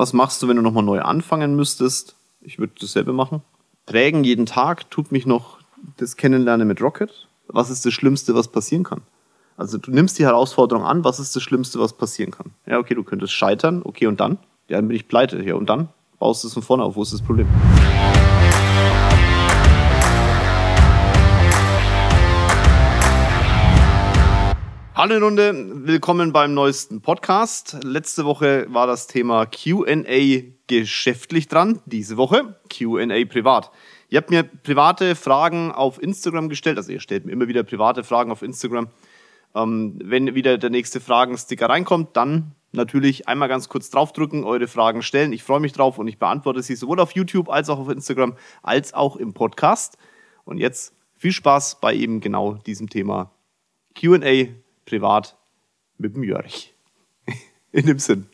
Was machst du, wenn du nochmal neu anfangen müsstest? Ich würde dasselbe machen. Prägen jeden Tag tut mich noch das Kennenlernen mit Rocket. Was ist das Schlimmste, was passieren kann? Also du nimmst die Herausforderung an, was ist das Schlimmste, was passieren kann? Ja, okay, du könntest scheitern, okay, und dann? Ja, dann bin ich pleite. Ja, und dann baust du es von vorne auf. Wo ist das Problem? Hallo Runde, willkommen beim neuesten Podcast. Letzte Woche war das Thema QA geschäftlich dran, diese Woche QA privat. Ihr habt mir private Fragen auf Instagram gestellt, also ihr stellt mir immer wieder private Fragen auf Instagram. Ähm, wenn wieder der nächste Fragensticker reinkommt, dann natürlich einmal ganz kurz draufdrücken, eure Fragen stellen. Ich freue mich drauf und ich beantworte sie sowohl auf YouTube als auch auf Instagram als auch im Podcast. Und jetzt viel Spaß bei eben genau diesem Thema QA privat mit dem Jörg. In dem Sinn.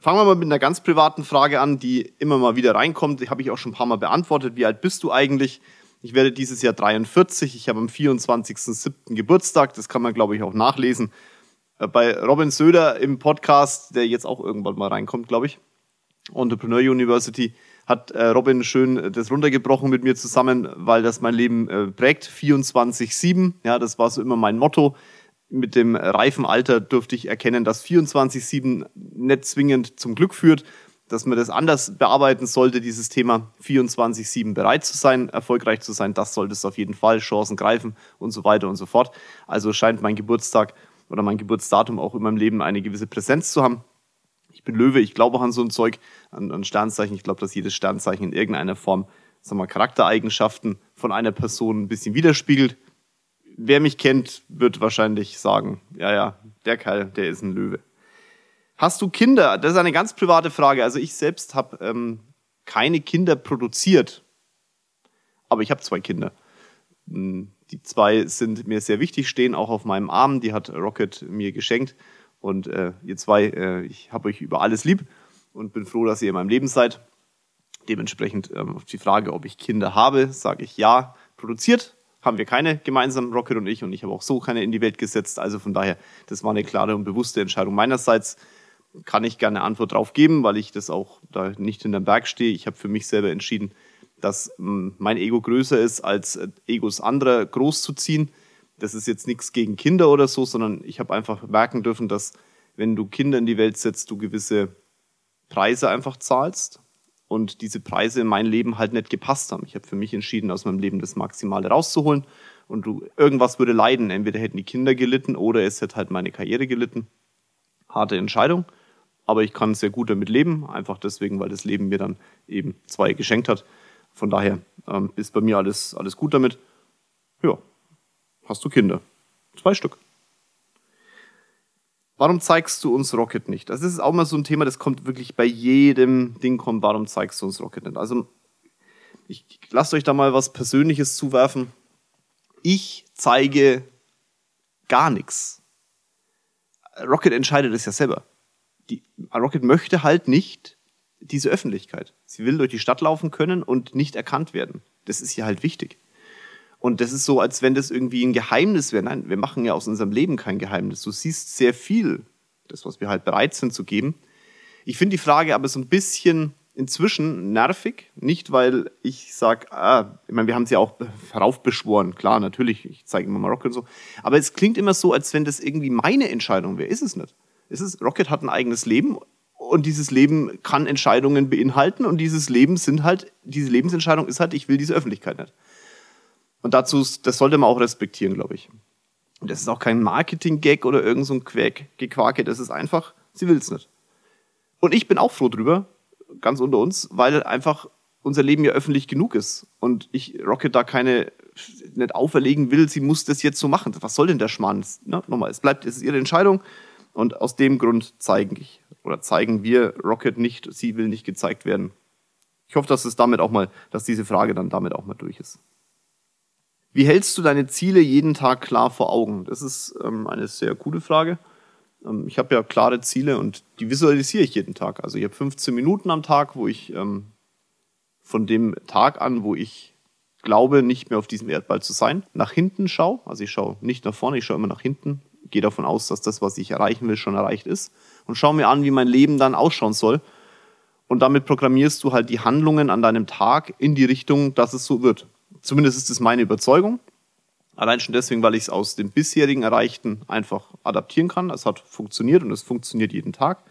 Fangen wir mal mit einer ganz privaten Frage an, die immer mal wieder reinkommt. Die habe ich auch schon ein paar Mal beantwortet. Wie alt bist du eigentlich? Ich werde dieses Jahr 43. Ich habe am 24.07. Geburtstag. Das kann man, glaube ich, auch nachlesen. Äh, bei Robin Söder im Podcast, der jetzt auch irgendwann mal reinkommt, glaube ich. Entrepreneur University hat äh, Robin schön das runtergebrochen mit mir zusammen, weil das mein Leben äh, prägt. 24-7, ja, das war so immer mein Motto. Mit dem reifen Alter durfte ich erkennen, dass 24-7 nicht zwingend zum Glück führt, dass man das anders bearbeiten sollte, dieses Thema 24-7 bereit zu sein, erfolgreich zu sein. Das sollte es auf jeden Fall, Chancen greifen und so weiter und so fort. Also scheint mein Geburtstag oder mein Geburtsdatum auch in meinem Leben eine gewisse Präsenz zu haben ich bin Löwe, ich glaube auch an so ein Zeug, an, an Sternzeichen. Ich glaube, dass jedes Sternzeichen in irgendeiner Form, sagen wir, Charaktereigenschaften von einer Person ein bisschen widerspiegelt. Wer mich kennt, wird wahrscheinlich sagen, ja, ja, der Kerl, der ist ein Löwe. Hast du Kinder? Das ist eine ganz private Frage. Also ich selbst habe ähm, keine Kinder produziert, aber ich habe zwei Kinder. Hm, die zwei sind mir sehr wichtig, stehen auch auf meinem Arm. Die hat Rocket mir geschenkt. Und äh, ihr zwei, äh, ich habe euch über alles lieb und bin froh, dass ihr in meinem Leben seid. Dementsprechend ähm, auf die Frage, ob ich Kinder habe, sage ich ja. Produziert haben wir keine gemeinsam, Rocket und ich, und ich habe auch so keine in die Welt gesetzt. Also von daher, das war eine klare und bewusste Entscheidung meinerseits. Kann ich gerne eine Antwort drauf geben, weil ich das auch da nicht hinterm Berg stehe. Ich habe für mich selber entschieden, dass ähm, mein Ego größer ist, als äh, Egos anderer groß zu ziehen das ist jetzt nichts gegen Kinder oder so, sondern ich habe einfach merken dürfen, dass wenn du Kinder in die Welt setzt, du gewisse Preise einfach zahlst und diese Preise in mein Leben halt nicht gepasst haben. Ich habe für mich entschieden, aus meinem Leben das Maximale rauszuholen und du, irgendwas würde leiden. Entweder hätten die Kinder gelitten oder es hätte halt meine Karriere gelitten. Harte Entscheidung, aber ich kann sehr gut damit leben, einfach deswegen, weil das Leben mir dann eben zwei geschenkt hat. Von daher ähm, ist bei mir alles, alles gut damit. Ja, hast du Kinder. Zwei Stück. Warum zeigst du uns Rocket nicht? Das ist auch mal so ein Thema, das kommt wirklich bei jedem Ding kommt, warum zeigst du uns Rocket nicht? Also, ich lasst euch da mal was Persönliches zuwerfen. Ich zeige gar nichts. Rocket entscheidet es ja selber. Die, Rocket möchte halt nicht diese Öffentlichkeit. Sie will durch die Stadt laufen können und nicht erkannt werden. Das ist ja halt wichtig. Und das ist so, als wenn das irgendwie ein Geheimnis wäre. Nein, wir machen ja aus unserem Leben kein Geheimnis. Du siehst sehr viel, das, was wir halt bereit sind zu geben. Ich finde die Frage aber so ein bisschen inzwischen nervig. Nicht, weil ich sage, ah, ich meine, wir haben sie ja auch heraufbeschworen. Klar, natürlich, ich zeige immer mal Rocket und so. Aber es klingt immer so, als wenn das irgendwie meine Entscheidung wäre. Ist es nicht. Ist es, Rocket hat ein eigenes Leben und dieses Leben kann Entscheidungen beinhalten und dieses Leben sind halt, diese Lebensentscheidung ist halt, ich will diese Öffentlichkeit nicht. Und dazu, das sollte man auch respektieren, glaube ich. Und das ist auch kein Marketing-Gag oder irgend so ein Quäk, Gequake, das ist einfach, sie will es nicht. Und ich bin auch froh drüber, ganz unter uns, weil einfach unser Leben ja öffentlich genug ist. Und ich Rocket da keine, nicht auferlegen will, sie muss das jetzt so machen. Was soll denn der Schmarrn? Ne? Nochmal, es bleibt, es ist ihre Entscheidung. Und aus dem Grund zeigen ich, oder zeigen wir Rocket nicht, sie will nicht gezeigt werden. Ich hoffe, dass es damit auch mal, dass diese Frage dann damit auch mal durch ist. Wie hältst du deine Ziele jeden Tag klar vor Augen? Das ist ähm, eine sehr gute Frage. Ähm, ich habe ja klare Ziele und die visualisiere ich jeden Tag. Also ich habe 15 Minuten am Tag, wo ich ähm, von dem Tag an, wo ich glaube, nicht mehr auf diesem Erdball zu sein, nach hinten schaue. Also ich schaue nicht nach vorne, ich schaue immer nach hinten. gehe davon aus, dass das, was ich erreichen will, schon erreicht ist und schaue mir an, wie mein Leben dann ausschauen soll. Und damit programmierst du halt die Handlungen an deinem Tag in die Richtung, dass es so wird. Zumindest ist es meine Überzeugung. Allein schon deswegen, weil ich es aus dem bisherigen Erreichten einfach adaptieren kann. Es hat funktioniert und es funktioniert jeden Tag.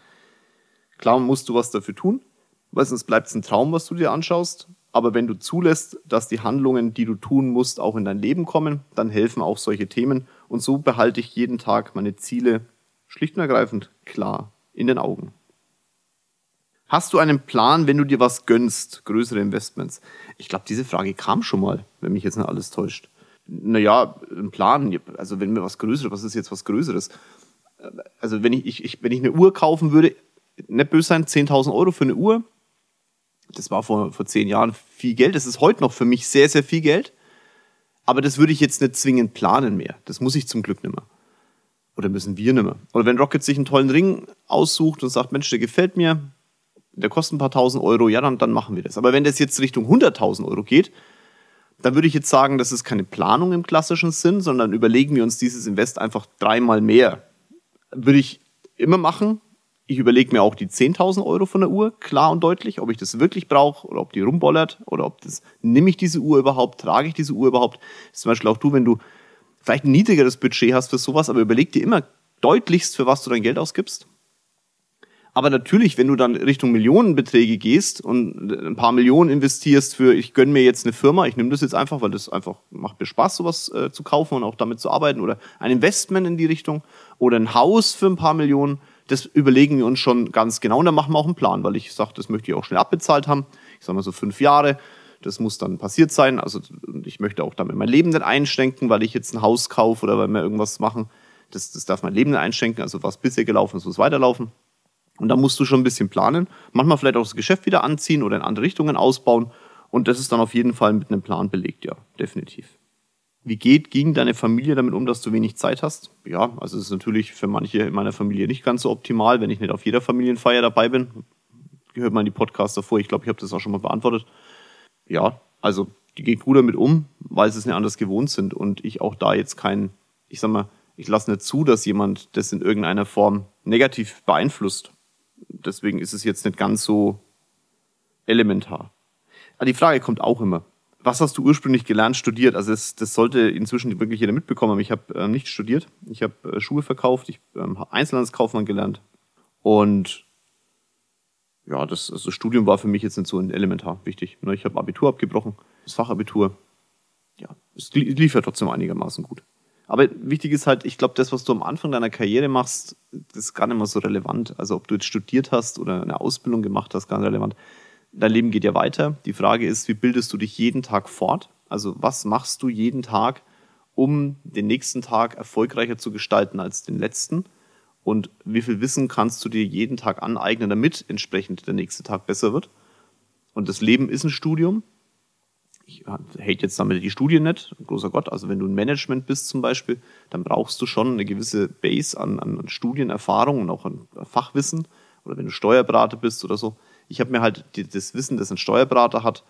Klar musst du was dafür tun, weil sonst bleibt es ein Traum, was du dir anschaust. Aber wenn du zulässt, dass die Handlungen, die du tun musst, auch in dein Leben kommen, dann helfen auch solche Themen. Und so behalte ich jeden Tag meine Ziele schlicht und ergreifend klar in den Augen. Hast du einen Plan, wenn du dir was gönnst, größere Investments? Ich glaube, diese Frage kam schon mal, wenn mich jetzt nicht alles täuscht. Naja, ein Plan, also wenn mir was Größeres, was ist jetzt was Größeres? Also wenn ich, ich, wenn ich eine Uhr kaufen würde, nicht böse sein, 10.000 Euro für eine Uhr, das war vor, vor zehn Jahren viel Geld. Das ist heute noch für mich sehr, sehr viel Geld. Aber das würde ich jetzt nicht zwingend planen mehr. Das muss ich zum Glück nicht mehr. Oder müssen wir nicht mehr. Oder wenn Rocket sich einen tollen Ring aussucht und sagt, Mensch, der gefällt mir, der kostet ein paar tausend Euro, ja, dann, dann machen wir das. Aber wenn das jetzt Richtung 100.000 Euro geht, dann würde ich jetzt sagen, das ist keine Planung im klassischen Sinn, sondern überlegen wir uns dieses Invest einfach dreimal mehr. Würde ich immer machen, ich überlege mir auch die 10.000 Euro von der Uhr, klar und deutlich, ob ich das wirklich brauche oder ob die rumbollert oder ob das, nehme ich diese Uhr überhaupt, trage ich diese Uhr überhaupt. Zum Beispiel auch du, wenn du vielleicht ein niedrigeres Budget hast für sowas, aber überleg dir immer deutlichst, für was du dein Geld ausgibst. Aber natürlich, wenn du dann Richtung Millionenbeträge gehst und ein paar Millionen investierst für, ich gönne mir jetzt eine Firma, ich nehme das jetzt einfach, weil das einfach macht mir Spaß, sowas äh, zu kaufen und auch damit zu arbeiten oder ein Investment in die Richtung oder ein Haus für ein paar Millionen, das überlegen wir uns schon ganz genau und dann machen wir auch einen Plan, weil ich sage, das möchte ich auch schnell abbezahlt haben. Ich sage mal so fünf Jahre. Das muss dann passiert sein. Also ich möchte auch damit mein Leben nicht einschränken, weil ich jetzt ein Haus kaufe oder weil wir irgendwas machen. Das, das darf mein Leben nicht einschränken. Also was bisher gelaufen ist, muss weiterlaufen. Und da musst du schon ein bisschen planen. Manchmal vielleicht auch das Geschäft wieder anziehen oder in andere Richtungen ausbauen. Und das ist dann auf jeden Fall mit einem Plan belegt, ja, definitiv. Wie geht, ging deine Familie damit um, dass du wenig Zeit hast? Ja, also es ist natürlich für manche in meiner Familie nicht ganz so optimal, wenn ich nicht auf jeder Familienfeier dabei bin. Gehört mal in die Podcasts davor. Ich glaube, ich habe das auch schon mal beantwortet. Ja, also die gehen gut damit um, weil sie es nicht anders gewohnt sind und ich auch da jetzt kein, ich sag mal, ich lasse nicht zu, dass jemand das in irgendeiner Form negativ beeinflusst. Deswegen ist es jetzt nicht ganz so elementar. Aber die Frage kommt auch immer was hast du ursprünglich gelernt, studiert? Also das, das sollte inzwischen wirklich jeder mitbekommen. Ich habe ähm, nicht studiert. Ich habe äh, Schuhe verkauft. Ich ähm, habe Einzelhandelskaufmann gelernt. Und ja, das also Studium war für mich jetzt nicht so elementar wichtig. Ne, ich habe Abitur abgebrochen, das Fachabitur. Ja, es lief ja trotzdem einigermaßen gut. Aber wichtig ist halt, ich glaube, das, was du am Anfang deiner Karriere machst, das ist gar nicht mehr so relevant. Also ob du jetzt studiert hast oder eine Ausbildung gemacht hast, gar nicht relevant dein Leben geht ja weiter. Die Frage ist, wie bildest du dich jeden Tag fort? Also was machst du jeden Tag, um den nächsten Tag erfolgreicher zu gestalten als den letzten? Und wie viel Wissen kannst du dir jeden Tag aneignen, damit entsprechend der nächste Tag besser wird? Und das Leben ist ein Studium. Ich hate jetzt damit die Studien nicht, großer Gott. Also wenn du ein Management bist zum Beispiel, dann brauchst du schon eine gewisse Base an, an Studienerfahrung und auch an Fachwissen. Oder wenn du Steuerberater bist oder so, ich habe mir halt das Wissen, das ein Steuerberater hat,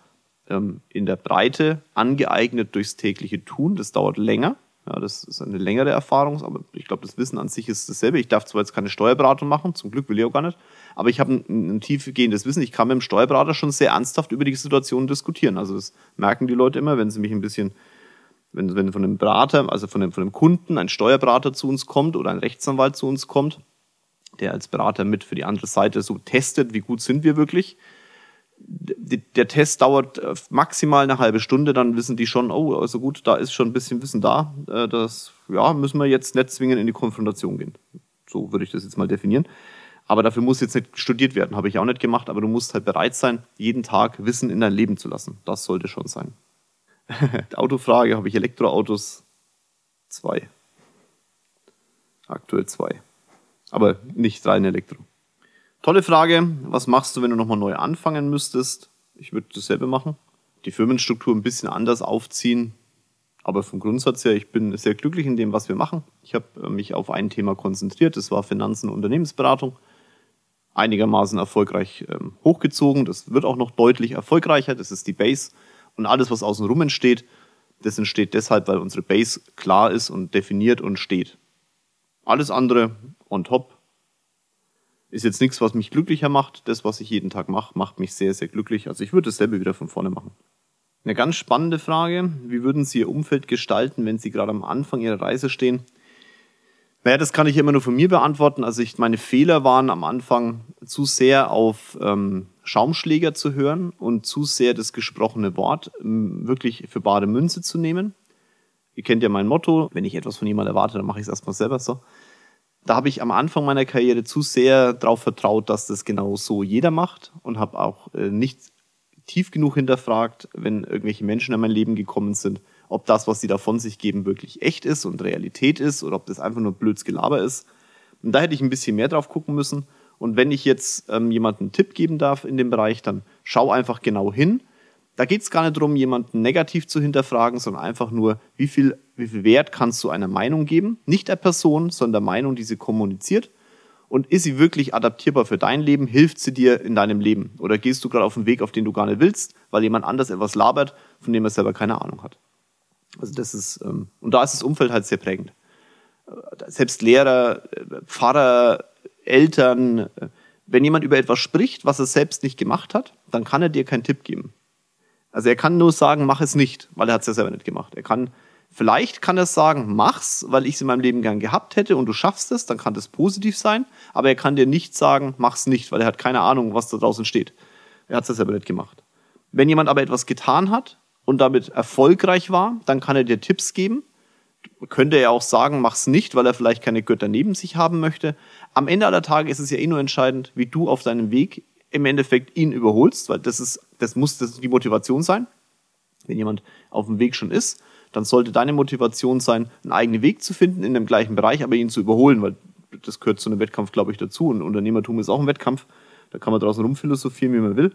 ähm, in der Breite angeeignet durchs tägliche Tun. Das dauert länger. Ja, das ist eine längere Erfahrung, aber ich glaube, das Wissen an sich ist dasselbe. Ich darf zwar jetzt keine Steuerberatung machen, zum Glück will ich auch gar nicht, aber ich habe ein, ein tiefgehendes Wissen. Ich kann mit dem Steuerberater schon sehr ernsthaft über die Situation diskutieren. Also das merken die Leute immer, wenn sie mich ein bisschen, wenn, wenn von einem Berater, also von einem, von einem Kunden ein Steuerberater zu uns kommt oder ein Rechtsanwalt zu uns kommt, der als Berater mit für die andere Seite so testet, wie gut sind wir wirklich. Der Test dauert äh, maximal eine halbe Stunde, dann wissen die schon, oh, also gut, da ist schon ein bisschen Wissen da. Äh, das ja, müssen wir jetzt nicht zwingend in die Konfrontation gehen. So würde ich das jetzt mal definieren. Aber dafür muss jetzt nicht studiert werden, habe ich auch nicht gemacht, aber du musst halt bereit sein, jeden Tag Wissen in dein Leben zu lassen. Das sollte schon sein. Autofrage, habe ich Elektroautos? Zwei. Aktuell zwei aber nicht rein Elektro. Tolle Frage. Was machst du, wenn du nochmal neu anfangen müsstest? Ich würde dasselbe machen. Die Firmenstruktur ein bisschen anders aufziehen. Aber vom Grundsatz her, ich bin sehr glücklich in dem, was wir machen. Ich habe äh, mich auf ein Thema konzentriert. Das war Finanzen und Unternehmensberatung. Einigermaßen erfolgreich ähm, hochgezogen. Das wird auch noch deutlich erfolgreicher. Das ist die Base. Und alles, was außenrum entsteht, das entsteht deshalb, weil unsere Base klar ist und definiert und steht. Alles andere on top ist jetzt nichts, was mich glücklicher macht. Das, was ich jeden Tag mache, macht mich sehr, sehr glücklich. Also ich würde dasselbe wieder von vorne machen. Eine ganz spannende Frage. Wie würden Sie Ihr Umfeld gestalten, wenn Sie gerade am Anfang Ihrer Reise stehen? Naja, das kann ich immer nur von mir beantworten. Also ich, meine Fehler waren am Anfang zu sehr auf ähm, Schaumschläger zu hören und zu sehr das gesprochene Wort ähm, wirklich für bare Münze zu nehmen. Ihr kennt ja mein Motto, wenn ich etwas von jemandem erwarte, dann mache ich es erstmal selber so. Da habe ich am Anfang meiner Karriere zu sehr darauf vertraut, dass das genau so jeder macht und habe auch äh, nicht tief genug hinterfragt, wenn irgendwelche Menschen in mein Leben gekommen sind, ob das, was sie da von sich geben, wirklich echt ist und Realität ist oder ob das einfach nur blöds Gelaber ist. Und da hätte ich ein bisschen mehr drauf gucken müssen. Und wenn ich jetzt ähm, jemandem einen Tipp geben darf in dem Bereich, dann schau einfach genau hin. Da geht es gar nicht darum, jemanden negativ zu hinterfragen, sondern einfach nur, wie viel, wie viel Wert kannst du einer Meinung geben? Nicht der Person, sondern der Meinung, die sie kommuniziert. Und ist sie wirklich adaptierbar für dein Leben? Hilft sie dir in deinem Leben? Oder gehst du gerade auf einen Weg, auf den du gar nicht willst, weil jemand anders etwas labert, von dem er selber keine Ahnung hat? Also das ist, ähm, und da ist das Umfeld halt sehr prägend. Äh, selbst Lehrer, äh, Pfarrer, Eltern, äh, wenn jemand über etwas spricht, was er selbst nicht gemacht hat, dann kann er dir keinen Tipp geben. Also er kann nur sagen, mach es nicht, weil er hat es ja selber nicht gemacht. Er kann, vielleicht kann er sagen, mach's, weil ich es in meinem Leben gern gehabt hätte und du schaffst es, dann kann das positiv sein, aber er kann dir nicht sagen, mach's nicht, weil er hat keine Ahnung, was da draußen steht. Er hat es ja selber nicht gemacht. Wenn jemand aber etwas getan hat und damit erfolgreich war, dann kann er dir Tipps geben. Könnte er auch sagen, mach's nicht, weil er vielleicht keine Götter neben sich haben möchte. Am Ende aller Tage ist es ja eh nur entscheidend, wie du auf deinem Weg im Endeffekt ihn überholst, weil das ist, das muss das die Motivation sein. Wenn jemand auf dem Weg schon ist, dann sollte deine Motivation sein, einen eigenen Weg zu finden in dem gleichen Bereich, aber ihn zu überholen, weil das gehört zu einem Wettkampf, glaube ich, dazu. Und Unternehmertum ist auch ein Wettkampf. Da kann man draußen rumphilosophieren, wie man will.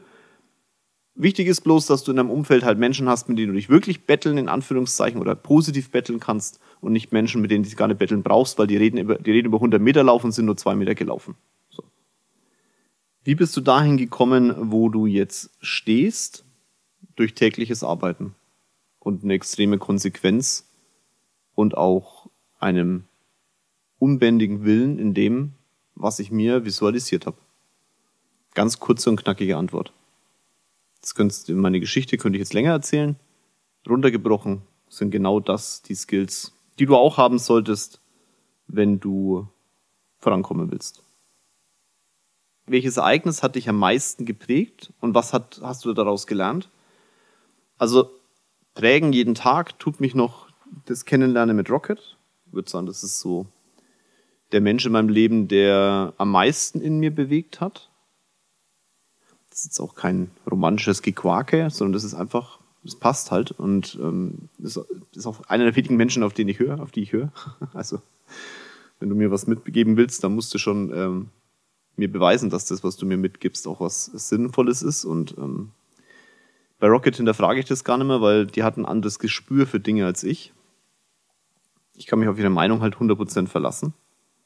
Wichtig ist bloß, dass du in deinem Umfeld halt Menschen hast, mit denen du dich wirklich betteln, in Anführungszeichen, oder positiv betteln kannst und nicht Menschen, mit denen du dich gar nicht betteln brauchst, weil die reden über, die reden über 100 Meter laufen sind nur zwei Meter gelaufen. Wie bist du dahin gekommen, wo du jetzt stehst? Durch tägliches Arbeiten und eine extreme Konsequenz und auch einem unbändigen Willen in dem, was ich mir visualisiert habe. Ganz kurze und knackige Antwort. Das könntest, meine Geschichte könnte ich jetzt länger erzählen. Runtergebrochen sind genau das die Skills, die du auch haben solltest, wenn du vorankommen willst. Welches Ereignis hat dich am meisten geprägt und was hat, hast du daraus gelernt? Also prägen jeden Tag tut mich noch das Kennenlernen mit Rocket. Ich würde sagen, das ist so der Mensch in meinem Leben, der am meisten in mir bewegt hat. Das ist jetzt auch kein romantisches Gequake, sondern das ist einfach, es passt halt und ähm, das ist auch einer der wenigen Menschen, auf den ich höre, auf die ich höre. Also wenn du mir was mitgeben willst, dann musst du schon ähm, mir beweisen, dass das, was du mir mitgibst, auch was Sinnvolles ist. Und ähm, bei Rocket hinterfrage ich das gar nicht mehr, weil die hat ein anderes Gespür für Dinge als ich. Ich kann mich auf ihre Meinung halt 100% verlassen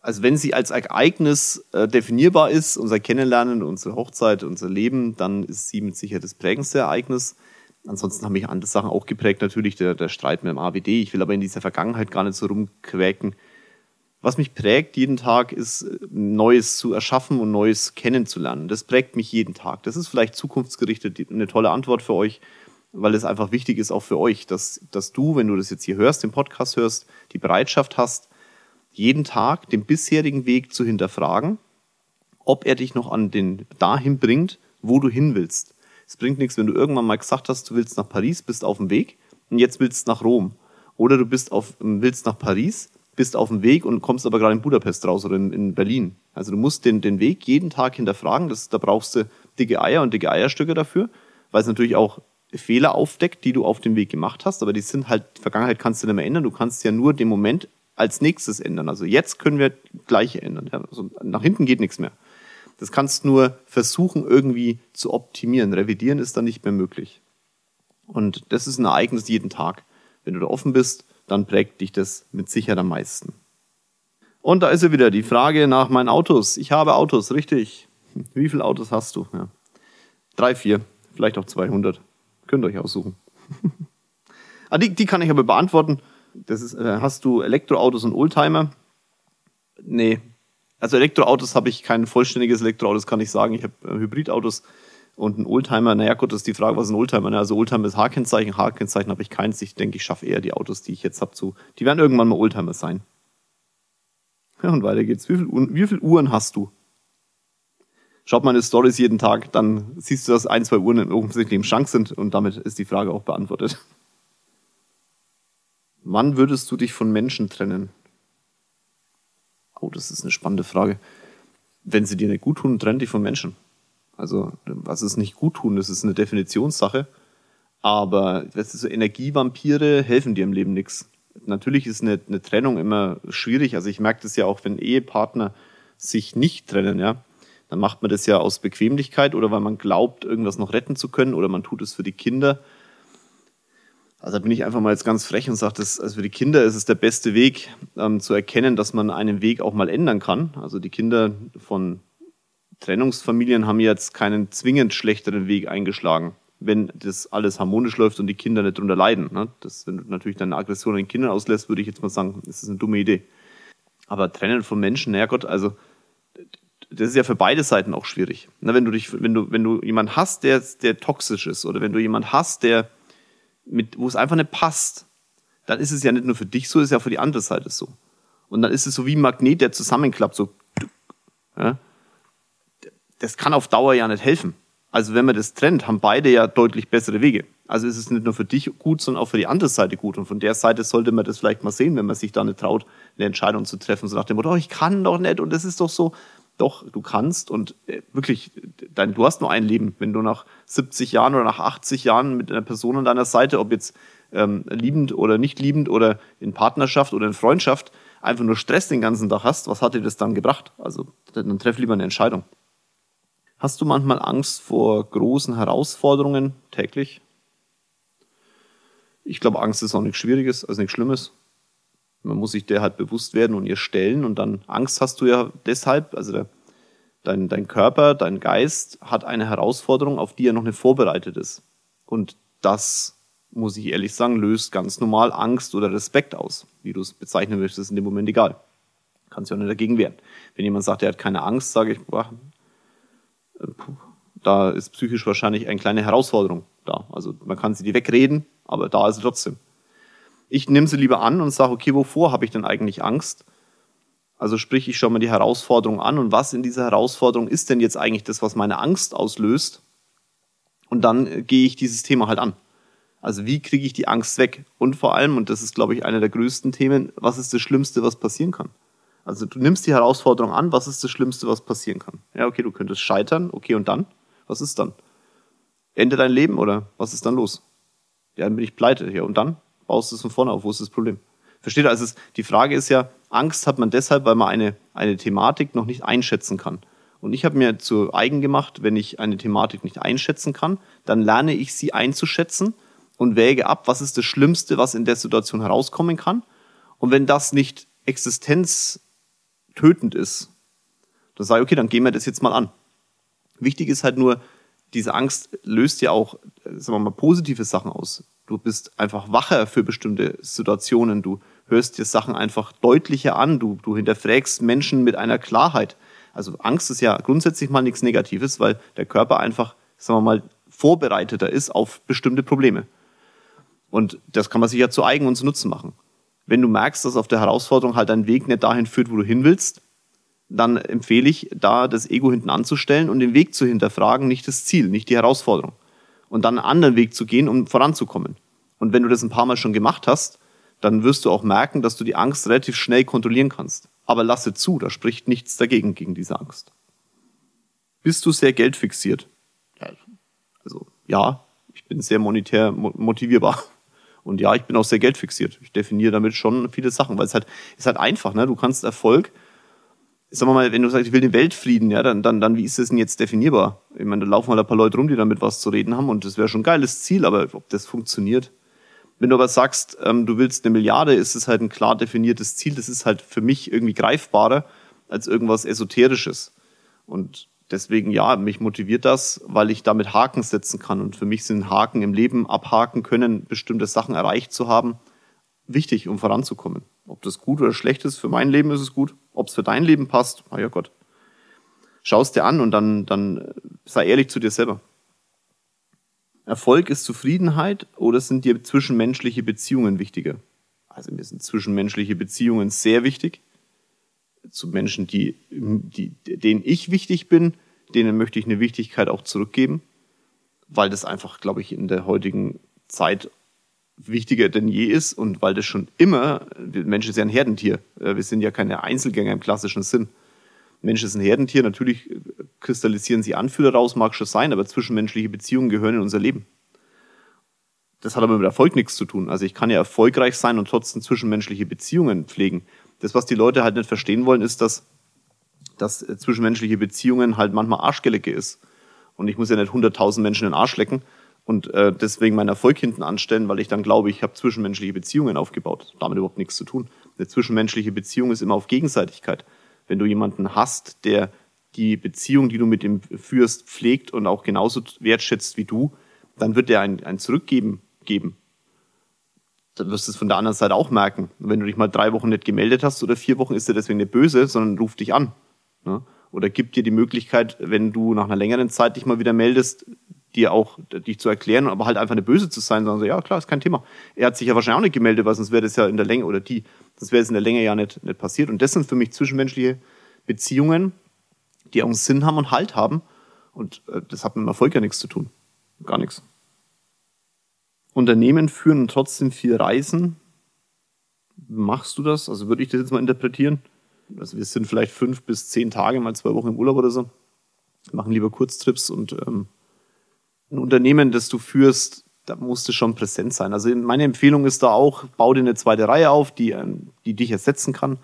also wenn sie als Ereignis äh, definierbar ist, unser Kennenlernen, unsere Hochzeit, unser Leben, dann ist sie mit Sicherheit das prägendste Ereignis. Ansonsten haben mich andere Sachen auch geprägt, natürlich der, der Streit mit dem AWD. Ich will aber in dieser Vergangenheit gar nicht so rumquäken. Was mich prägt jeden Tag ist, Neues zu erschaffen und Neues kennenzulernen. Das prägt mich jeden Tag. Das ist vielleicht zukunftsgerichtet eine tolle Antwort für euch, weil es einfach wichtig ist auch für euch, dass, dass du, wenn du das jetzt hier hörst, den Podcast hörst, die Bereitschaft hast, jeden Tag den bisherigen Weg zu hinterfragen, ob er dich noch an den dahin bringt, wo du hin willst. Es bringt nichts, wenn du irgendwann mal gesagt hast, du willst nach Paris, bist auf dem Weg und jetzt willst nach Rom. Oder du bist auf, willst nach Paris, bist auf dem Weg und kommst aber gerade in Budapest raus oder in, in Berlin. Also du musst den, den Weg jeden Tag hinterfragen. Das, da brauchst du dicke Eier und dicke Eierstücke dafür, weil es natürlich auch Fehler aufdeckt, die du auf dem Weg gemacht hast, aber die sind halt, Vergangenheit kannst du nicht mehr ändern. Du kannst ja nur den Moment als nächstes ändern. Also jetzt können wir gleiche ändern. Also nach hinten geht nichts mehr. Das kannst nur versuchen, irgendwie zu optimieren. Revidieren ist dann nicht mehr möglich. Und das ist ein Ereignis jeden Tag. Wenn du da offen bist, dann prägt dich das mit Sicherheit am meisten. Und da ist ja wieder die Frage nach meinen Autos. Ich habe Autos, richtig. Wie viele Autos hast du? Ja. Drei, vier, vielleicht auch 200. Könnt ihr euch aussuchen. ah, die, die kann ich aber beantworten das ist, äh, hast du Elektroautos und Oldtimer. Nee. Also Elektroautos habe ich kein vollständiges Elektroauto, das kann ich sagen. Ich habe äh, Hybridautos und ein Oldtimer. Naja, gut, das ist die Frage, was ist ein Oldtimer? Also Oldtimer ist H-Kennzeichen, H-Kennzeichen habe ich keins. Ich denke, ich schaffe eher die Autos, die ich jetzt habe, zu. Die werden irgendwann mal Oldtimer sein. Ja, und weiter geht's. Wie viel, wie viel Uhren hast du? Schaut meine Stories jeden Tag, dann siehst du, dass ein, zwei Uhren offensichtlich im Schrank sind und damit ist die Frage auch beantwortet. Wann würdest du dich von Menschen trennen? Oh, das ist eine spannende Frage. Wenn sie dir nicht gut tun, trenn dich von Menschen. Also, was ist nicht gut tun? Das ist eine Definitionssache. Aber weißt du, so Energievampire helfen dir im Leben nichts. Natürlich ist eine, eine Trennung immer schwierig. Also ich merke das ja auch, wenn Ehepartner sich nicht trennen, ja, dann macht man das ja aus Bequemlichkeit oder weil man glaubt, irgendwas noch retten zu können oder man tut es für die Kinder. Also da bin ich einfach mal jetzt ganz frech und sage, dass, also für die Kinder ist es der beste Weg, ähm, zu erkennen, dass man einen Weg auch mal ändern kann. Also die Kinder von Trennungsfamilien haben jetzt keinen zwingend schlechteren Weg eingeschlagen, wenn das alles harmonisch läuft und die Kinder nicht darunter leiden. Ne? Das, wenn du natürlich deine Aggression an den Kindern auslässt, würde ich jetzt mal sagen, das ist eine dumme Idee. Aber Trennen von Menschen, naja Gott, also das ist ja für beide Seiten auch schwierig. Na, wenn du dich, wenn du, wenn du jemanden hast, der, der toxisch ist, oder wenn du jemanden hast, der mit, wo es einfach nicht passt, dann ist es ja nicht nur für dich so, ist ja für die andere Seite so. Und dann ist es so wie ein Magnet, der zusammenklappt, so. Ja? Das kann auf Dauer ja nicht helfen. Also wenn man das trennt, haben beide ja deutlich bessere Wege. Also ist es nicht nur für dich gut, sondern auch für die andere Seite gut. Und von der Seite sollte man das vielleicht mal sehen, wenn man sich da nicht traut, eine Entscheidung zu treffen, so nach dem Motto, oh, ich kann doch nicht und das ist doch so. Doch, du kannst und äh, wirklich, dein, du hast nur ein Leben. Wenn du nach 70 Jahren oder nach 80 Jahren mit einer Person an deiner Seite, ob jetzt ähm, liebend oder nicht liebend oder in Partnerschaft oder in Freundschaft, einfach nur Stress den ganzen Tag hast, was hat dir das dann gebracht? Also dann treff lieber eine Entscheidung. Hast du manchmal Angst vor großen Herausforderungen täglich? Ich glaube, Angst ist auch nichts Schwieriges, also nichts Schlimmes. Man muss sich der halt bewusst werden und ihr stellen und dann Angst hast du ja deshalb, also der, dein, dein Körper, dein Geist hat eine Herausforderung, auf die er noch nicht vorbereitet ist. Und das, muss ich ehrlich sagen, löst ganz normal Angst oder Respekt aus. Wie du es bezeichnen möchtest, ist in dem Moment egal. Kannst du auch nicht dagegen wehren. Wenn jemand sagt, er hat keine Angst, sage ich, boah, da ist psychisch wahrscheinlich eine kleine Herausforderung da. Also man kann sie die wegreden, aber da ist sie trotzdem. Ich nehme sie lieber an und sage, okay, wovor habe ich denn eigentlich Angst? Also sprich, ich schaue mir die Herausforderung an und was in dieser Herausforderung ist denn jetzt eigentlich das, was meine Angst auslöst? Und dann äh, gehe ich dieses Thema halt an. Also wie kriege ich die Angst weg? Und vor allem, und das ist, glaube ich, einer der größten Themen, was ist das Schlimmste, was passieren kann? Also du nimmst die Herausforderung an, was ist das Schlimmste, was passieren kann? Ja, okay, du könntest scheitern, okay, und dann? Was ist dann? Ende dein Leben oder was ist dann los? Ja, dann bin ich pleite. Ja, und dann? baust du es von vorne auf. Wo ist das Problem? Versteht ihr? Also es, die Frage ist ja, Angst hat man deshalb, weil man eine, eine Thematik noch nicht einschätzen kann. Und ich habe mir zu eigen gemacht, wenn ich eine Thematik nicht einschätzen kann, dann lerne ich sie einzuschätzen und wäge ab, was ist das Schlimmste, was in der Situation herauskommen kann. Und wenn das nicht existenztötend ist, dann sage ich, okay, dann gehen wir das jetzt mal an. Wichtig ist halt nur, diese Angst löst ja auch, sagen wir mal, positive Sachen aus. Du bist einfach wacher für bestimmte Situationen. Du hörst dir Sachen einfach deutlicher an. Du, du hinterfragst Menschen mit einer Klarheit. Also Angst ist ja grundsätzlich mal nichts Negatives, weil der Körper einfach, sagen wir mal, vorbereiteter ist auf bestimmte Probleme. Und das kann man sich ja zu eigen und zu Nutzen machen. Wenn du merkst, dass auf der Herausforderung halt dein Weg nicht dahin führt, wo du hin willst, dann empfehle ich, da das Ego hinten anzustellen und den Weg zu hinterfragen, nicht das Ziel, nicht die Herausforderung und dann einen anderen Weg zu gehen, um voranzukommen. Und wenn du das ein paar Mal schon gemacht hast, dann wirst du auch merken, dass du die Angst relativ schnell kontrollieren kannst. Aber lasse zu, da spricht nichts dagegen gegen diese Angst. Bist du sehr geldfixiert? Also ja, ich bin sehr monetär motivierbar. Und ja, ich bin auch sehr geldfixiert. Ich definiere damit schon viele Sachen, weil es halt ist halt einfach, ne? Du kannst Erfolg sagen wir mal, wenn du sagst, ich will den Weltfrieden, ja, dann, dann, dann wie ist das denn jetzt definierbar? Ich meine, da laufen halt ein paar Leute rum, die damit was zu reden haben und das wäre schon ein geiles Ziel, aber ob das funktioniert. Wenn du aber sagst, ähm, du willst eine Milliarde, ist es halt ein klar definiertes Ziel, das ist halt für mich irgendwie greifbarer als irgendwas Esoterisches. Und deswegen, ja, mich motiviert das, weil ich damit Haken setzen kann. Und für mich sind Haken im Leben abhaken können, bestimmte Sachen erreicht zu haben, wichtig, um voranzukommen. Ob das gut oder schlecht ist, für mein Leben ist es gut. Ob es für dein Leben passt, na ja Gott. Schau es dir an und dann, dann sei ehrlich zu dir selber. Erfolg ist Zufriedenheit oder sind dir zwischenmenschliche Beziehungen wichtiger? Also mir sind zwischenmenschliche Beziehungen sehr wichtig. Zu Menschen, die, die, denen ich wichtig bin, denen möchte ich eine Wichtigkeit auch zurückgeben, weil das einfach, glaube ich, in der heutigen Zeit wichtiger denn je ist und weil das schon immer, Mensch ist ja ein Herdentier, äh, wir sind ja keine Einzelgänger im klassischen Sinn. Mensch ist ein Herdentier, natürlich äh, kristallisieren sie Anführer raus, mag schon sein, aber zwischenmenschliche Beziehungen gehören in unser Leben. Das hat aber mit Erfolg nichts zu tun. Also ich kann ja erfolgreich sein und trotzdem zwischenmenschliche Beziehungen pflegen. Das, was die Leute halt nicht verstehen wollen, ist, dass, dass zwischenmenschliche Beziehungen halt manchmal Arschgelecke ist. Und ich muss ja nicht 100.000 Menschen in den Arsch lecken, und äh, deswegen meinen Erfolg hinten anstellen, weil ich dann glaube, ich habe zwischenmenschliche Beziehungen aufgebaut. Damit überhaupt nichts zu tun. Eine zwischenmenschliche Beziehung ist immer auf Gegenseitigkeit. Wenn du jemanden hast, der die Beziehung, die du mit ihm führst, pflegt und auch genauso wertschätzt wie du, dann wird er ein, ein Zurückgeben geben. Dann wirst du es von der anderen Seite auch merken. wenn du dich mal drei Wochen nicht gemeldet hast oder vier Wochen, ist er deswegen nicht böse, sondern ruft dich an. Ne? Oder gibt dir die Möglichkeit, wenn du nach einer längeren Zeit dich mal wieder meldest, dir auch dich zu erklären, aber halt einfach eine Böse zu sein, sondern so, ja klar, ist kein Thema. Er hat sich ja wahrscheinlich auch nicht gemeldet, weil sonst wäre das ja in der Länge, oder die, sonst wäre es in der Länge ja nicht, nicht passiert. Und das sind für mich zwischenmenschliche Beziehungen, die auch einen Sinn haben und Halt haben. Und äh, das hat mit dem Erfolg ja nichts zu tun. Gar nichts. Unternehmen führen und trotzdem viel reisen. Machst du das? Also würde ich das jetzt mal interpretieren. Also wir sind vielleicht fünf bis zehn Tage, mal zwei Wochen im Urlaub oder so. Machen lieber Kurztrips und ähm, ein Unternehmen, das du führst, da musst du schon präsent sein. Also meine Empfehlung ist da auch, bau dir eine zweite Reihe auf, die, ähm, die dich ersetzen kann.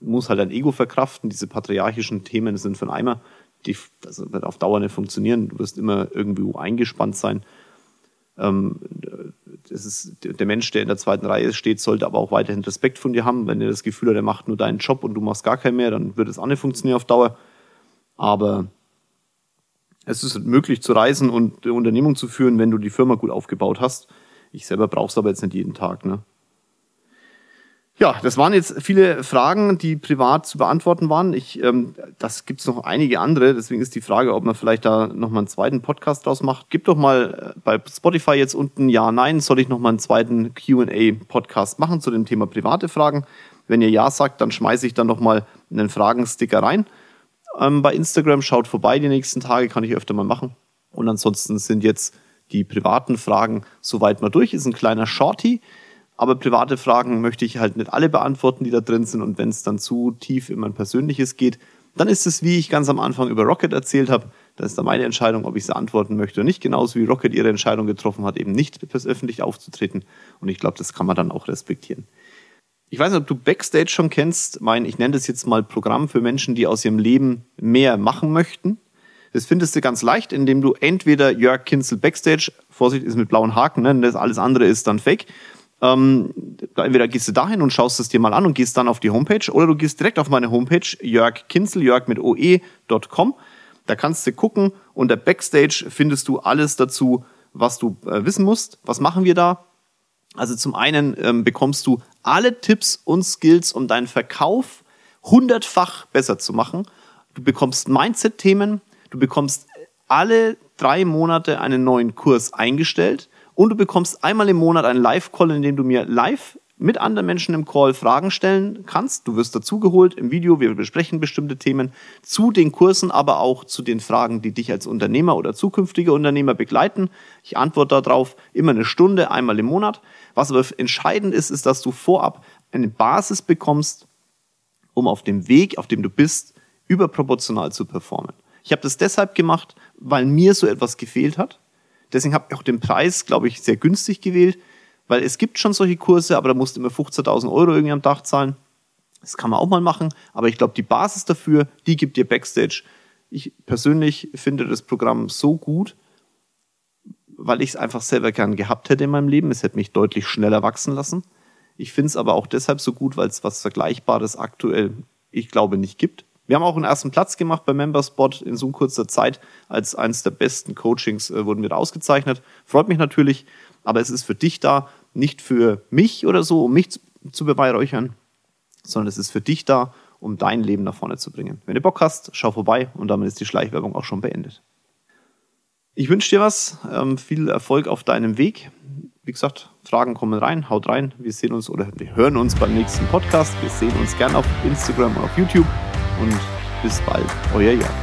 Du musst halt dein Ego verkraften. Diese patriarchischen Themen sind von Eimer. Die also wird auf Dauer nicht funktionieren. Du wirst immer irgendwie eingespannt sein. Ähm, ist, der Mensch, der in der zweiten Reihe steht, sollte aber auch weiterhin Respekt von dir haben. Wenn er das Gefühl hat, er macht nur deinen Job und du machst gar keinen mehr, dann wird es auch nicht funktionieren auf Dauer. Aber es ist möglich zu reisen und eine Unternehmung zu führen, wenn du die Firma gut aufgebaut hast. Ich selber brauche es aber jetzt nicht jeden Tag. Ne? Ja, das waren jetzt viele Fragen, die privat zu beantworten waren. Ich, ähm, das gibt es noch einige andere, deswegen ist die Frage, ob man vielleicht da nochmal einen zweiten Podcast draus macht. Gib doch mal äh, bei Spotify jetzt unten Ja, Nein, soll ich nochmal einen zweiten QA-Podcast machen zu dem Thema private Fragen? Wenn ihr Ja sagt, dann schmeiße ich dann nochmal einen Fragensticker rein ähm, bei Instagram. Schaut vorbei die nächsten Tage, kann ich öfter mal machen. Und ansonsten sind jetzt die privaten Fragen soweit mal durch. Ist ein kleiner Shorty. Aber private Fragen möchte ich halt nicht alle beantworten, die da drin sind. Und wenn es dann zu tief in mein Persönliches geht, dann ist es, wie ich ganz am Anfang über Rocket erzählt habe, das ist dann meine Entscheidung, ob ich sie antworten möchte oder nicht. Genauso wie Rocket ihre Entscheidung getroffen hat, eben nicht öffentlich aufzutreten. Und ich glaube, das kann man dann auch respektieren. Ich weiß nicht, ob du Backstage schon kennst. Mein, ich nenne das jetzt mal Programm für Menschen, die aus ihrem Leben mehr machen möchten. Das findest du ganz leicht, indem du entweder Jörg Kinzel Backstage, Vorsicht, ist mit blauen Haken, ne? das alles andere ist dann fake. Ähm, entweder gehst du dahin und schaust es dir mal an und gehst dann auf die Homepage oder du gehst direkt auf meine Homepage, Jörg Kinzel, Jörg mit oe.com. Da kannst du gucken. Unter Backstage findest du alles dazu, was du äh, wissen musst. Was machen wir da? Also zum einen ähm, bekommst du alle Tipps und Skills, um deinen Verkauf hundertfach besser zu machen. Du bekommst Mindset-Themen, du bekommst alle drei Monate einen neuen Kurs eingestellt und du bekommst einmal im Monat einen Live-Call, in dem du mir live mit anderen Menschen im Call Fragen stellen kannst. Du wirst dazugeholt im Video, wir besprechen bestimmte Themen zu den Kursen, aber auch zu den Fragen, die dich als Unternehmer oder zukünftige Unternehmer begleiten. Ich antworte darauf immer eine Stunde, einmal im Monat. Was aber entscheidend ist, ist, dass du vorab eine Basis bekommst, um auf dem Weg, auf dem du bist, überproportional zu performen. Ich habe das deshalb gemacht, weil mir so etwas gefehlt hat. Deswegen habe ich auch den Preis, glaube ich, sehr günstig gewählt, weil es gibt schon solche Kurse, aber da musst du immer 15.000 Euro irgendwie am Dach zahlen. Das kann man auch mal machen, aber ich glaube, die Basis dafür, die gibt dir Backstage. Ich persönlich finde das Programm so gut, weil ich es einfach selber gern gehabt hätte in meinem Leben. Es hätte mich deutlich schneller wachsen lassen. Ich finde es aber auch deshalb so gut, weil es was Vergleichbares aktuell, ich glaube, nicht gibt. Wir haben auch einen ersten Platz gemacht bei Memberspot in so kurzer Zeit. Als eines der besten Coachings äh, wurden wir ausgezeichnet. Freut mich natürlich, aber es ist für dich da, nicht für mich oder so, um mich zu, zu beweihräuchern, sondern es ist für dich da, um dein Leben nach vorne zu bringen. Wenn du Bock hast, schau vorbei und damit ist die Schleichwerbung auch schon beendet. Ich wünsche dir was, ähm, viel Erfolg auf deinem Weg. Wie gesagt, Fragen kommen rein, haut rein. Wir sehen uns oder wir hören uns beim nächsten Podcast. Wir sehen uns gern auf Instagram und auf YouTube und bis bald, euer Jan.